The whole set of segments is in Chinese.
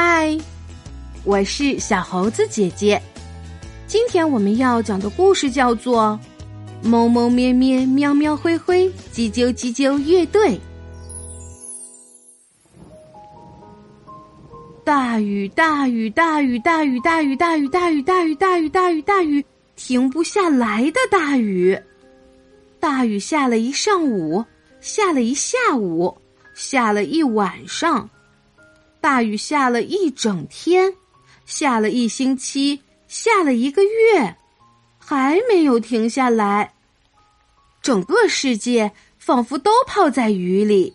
嗨，我是小猴子姐姐。今天我们要讲的故事叫做《猫猫咩咩喵喵灰灰叽啾叽啾乐队》。大雨大雨大雨大雨大雨大雨大雨大雨大雨大雨大雨，停不下来的大雨。大雨下了一上午，下了一下午，下了一晚上。大雨下了一整天，下了一星期，下了一个月，还没有停下来。整个世界仿佛都泡在雨里。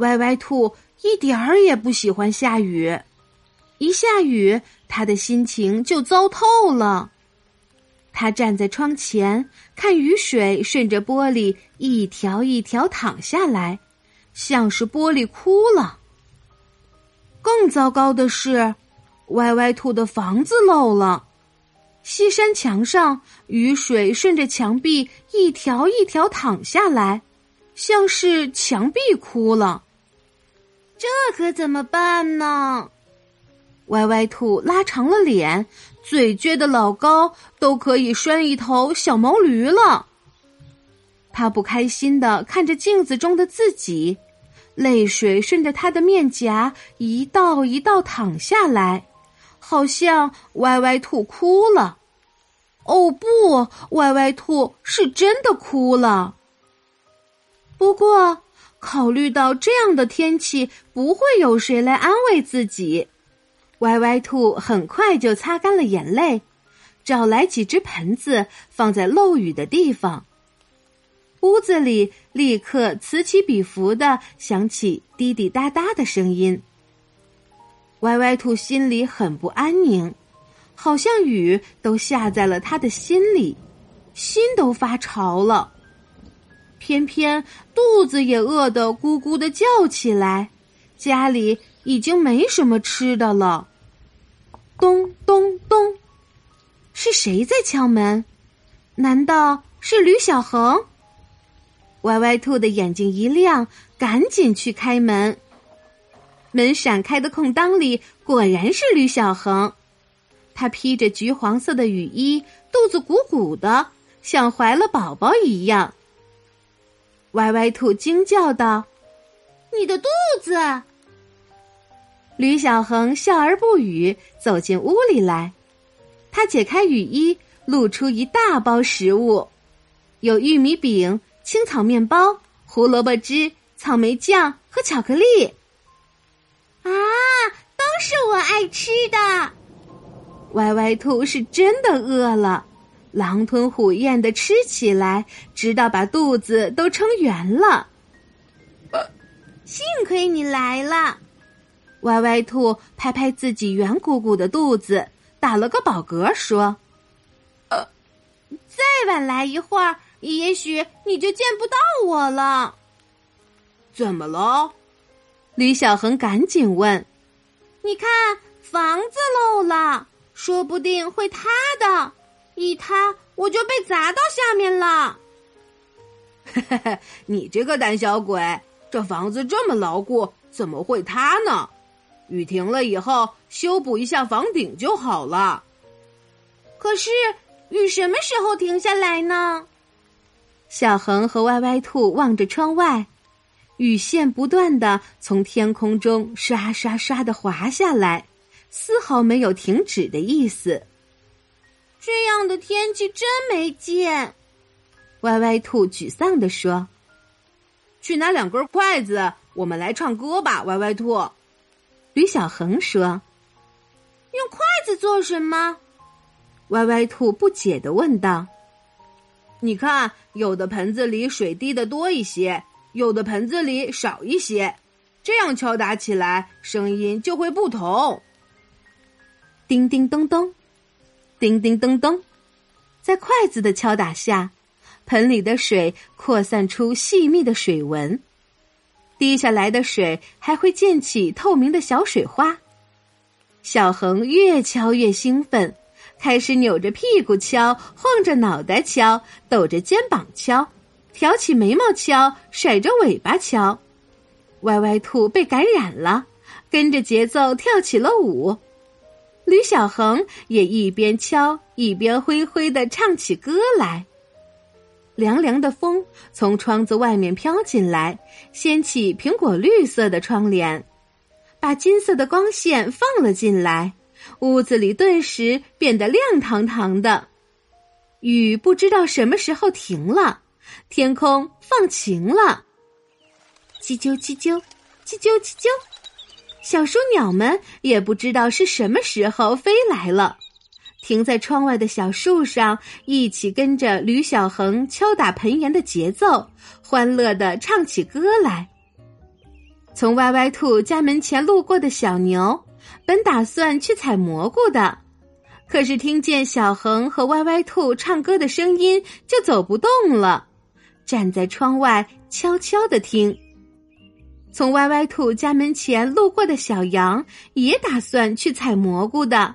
歪歪兔一点儿也不喜欢下雨，一下雨，他的心情就糟透了。他站在窗前，看雨水顺着玻璃一条一条淌下来，像是玻璃哭了。更糟糕的是，歪歪兔的房子漏了。西山墙上，雨水顺着墙壁一条一条淌下来，像是墙壁哭了。这可怎么办呢？歪歪兔拉长了脸，嘴撅得老高，都可以拴一头小毛驴了。他不开心的看着镜子中的自己。泪水顺着他的面颊一道一道淌下来，好像歪歪兔哭了。哦不，歪歪兔是真的哭了。不过，考虑到这样的天气不会有谁来安慰自己，歪歪兔很快就擦干了眼泪，找来几只盆子放在漏雨的地方。屋子里立刻此起彼伏的响起滴滴答答的声音。歪歪兔心里很不安宁，好像雨都下在了他的心里，心都发潮了。偏偏肚子也饿得咕咕的叫起来，家里已经没什么吃的了。咚咚咚，是谁在敲门？难道是吕小恒？歪歪兔的眼睛一亮，赶紧去开门。门闪开的空当里，果然是吕小恒。他披着橘黄色的雨衣，肚子鼓鼓的，像怀了宝宝一样。歪歪兔惊叫道：“你的肚子！”吕小恒笑而不语，走进屋里来。他解开雨衣，露出一大包食物，有玉米饼。青草面包、胡萝卜汁、草莓酱和巧克力，啊，都是我爱吃的。歪歪兔是真的饿了，狼吞虎咽的吃起来，直到把肚子都撑圆了。幸亏你来了，歪歪兔拍拍自己圆鼓鼓的肚子，打了个饱嗝，说：“呃，再晚来一会儿。”也许你就见不到我了。怎么了？李小恒赶紧问。你看，房子漏了，说不定会塌的，一塌我就被砸到下面了。嘿嘿，你这个胆小鬼，这房子这么牢固，怎么会塌呢？雨停了以后，修补一下房顶就好了。可是雨什么时候停下来呢？小恒和歪歪兔望着窗外，雨线不断的从天空中刷刷刷的滑下来，丝毫没有停止的意思。这样的天气真没劲，歪歪兔沮丧地说：“去拿两根筷子，我们来唱歌吧。”歪歪兔，吕小恒说：“用筷子做什么？”歪歪兔不解的问道。你看，有的盆子里水滴的多一些，有的盆子里少一些，这样敲打起来声音就会不同。叮叮咚咚，叮叮咚咚，在筷子的敲打下，盆里的水扩散出细密的水纹，滴下来的水还会溅起透明的小水花。小恒越敲越兴奋。开始扭着屁股敲，晃着脑袋敲，抖着肩膀敲，挑起眉毛敲，甩着尾巴敲。歪歪兔被感染了，跟着节奏跳起了舞。吕小恒也一边敲一边灰灰的唱起歌来。凉凉的风从窗子外面飘进来，掀起苹果绿色的窗帘，把金色的光线放了进来。屋子里顿时变得亮堂堂的。雨不知道什么时候停了，天空放晴了。叽啾叽啾，叽啾叽啾，小书鸟们也不知道是什么时候飞来了，停在窗外的小树上，一起跟着吕小恒敲打盆沿的节奏，欢乐的唱起歌来。从歪歪兔家门前路过的小牛，本打算去采蘑菇的。可是听见小恒和歪歪兔唱歌的声音，就走不动了，站在窗外悄悄的听。从歪歪兔家门前路过的小羊也打算去采蘑菇的，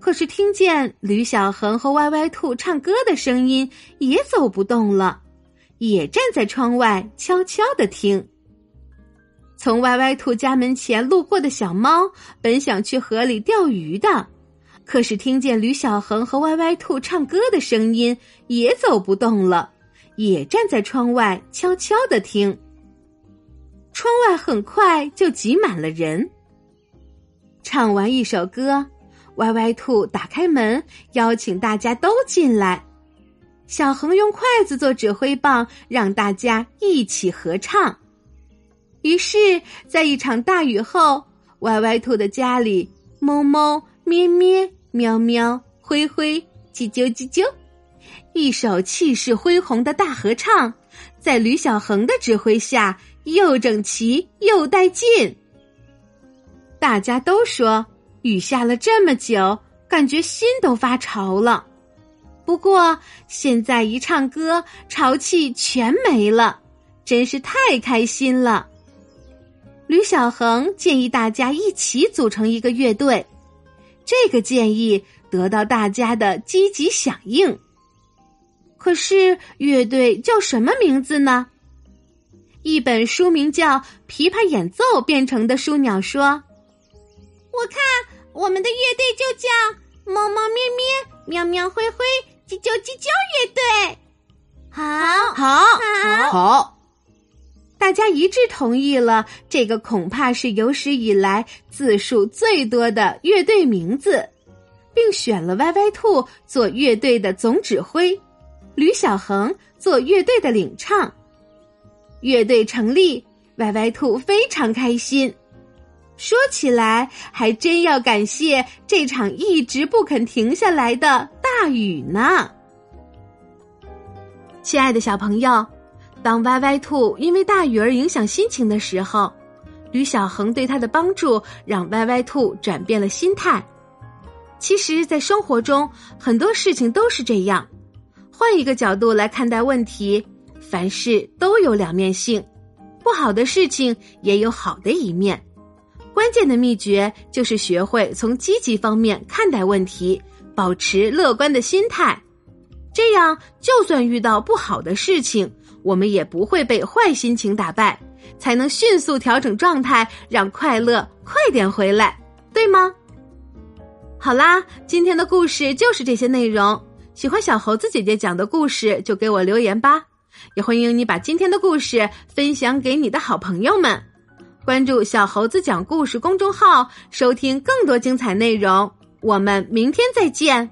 可是听见吕小恒和歪歪兔唱歌的声音，也走不动了，也站在窗外悄悄的听。从歪歪兔家门前路过的小猫本想去河里钓鱼的。可是听见吕小恒和歪歪兔唱歌的声音，也走不动了，也站在窗外悄悄的听。窗外很快就挤满了人。唱完一首歌，歪歪兔打开门，邀请大家都进来。小恒用筷子做指挥棒，让大家一起合唱。于是，在一场大雨后，歪歪兔的家里，猫猫。咩咩，喵喵，灰灰，叽啾叽啾，一首气势恢宏的大合唱，在吕小恒的指挥下，又整齐又带劲。大家都说雨下了这么久，感觉心都发潮了。不过现在一唱歌，潮气全没了，真是太开心了。吕小恒建议大家一起组成一个乐队。这个建议得到大家的积极响应。可是乐队叫什么名字呢？一本书名叫《琵琶演奏变成的书鸟》说：“我看我们的乐队就叫‘猫猫咩咩，喵喵灰灰，叽啾叽啾’乐队。”好，好，好，好。大家一致同意了，这个恐怕是有史以来字数最多的乐队名字，并选了歪歪兔做乐队的总指挥，吕小恒做乐队的领唱。乐队成立，歪歪兔非常开心。说起来，还真要感谢这场一直不肯停下来的大雨呢。亲爱的小朋友。当歪歪兔因为大雨而影响心情的时候，吕小恒对他的帮助让歪歪兔转变了心态。其实，在生活中很多事情都是这样，换一个角度来看待问题，凡事都有两面性，不好的事情也有好的一面。关键的秘诀就是学会从积极方面看待问题，保持乐观的心态，这样就算遇到不好的事情。我们也不会被坏心情打败，才能迅速调整状态，让快乐快点回来，对吗？好啦，今天的故事就是这些内容。喜欢小猴子姐姐讲的故事，就给我留言吧。也欢迎你把今天的故事分享给你的好朋友们。关注小猴子讲故事公众号，收听更多精彩内容。我们明天再见。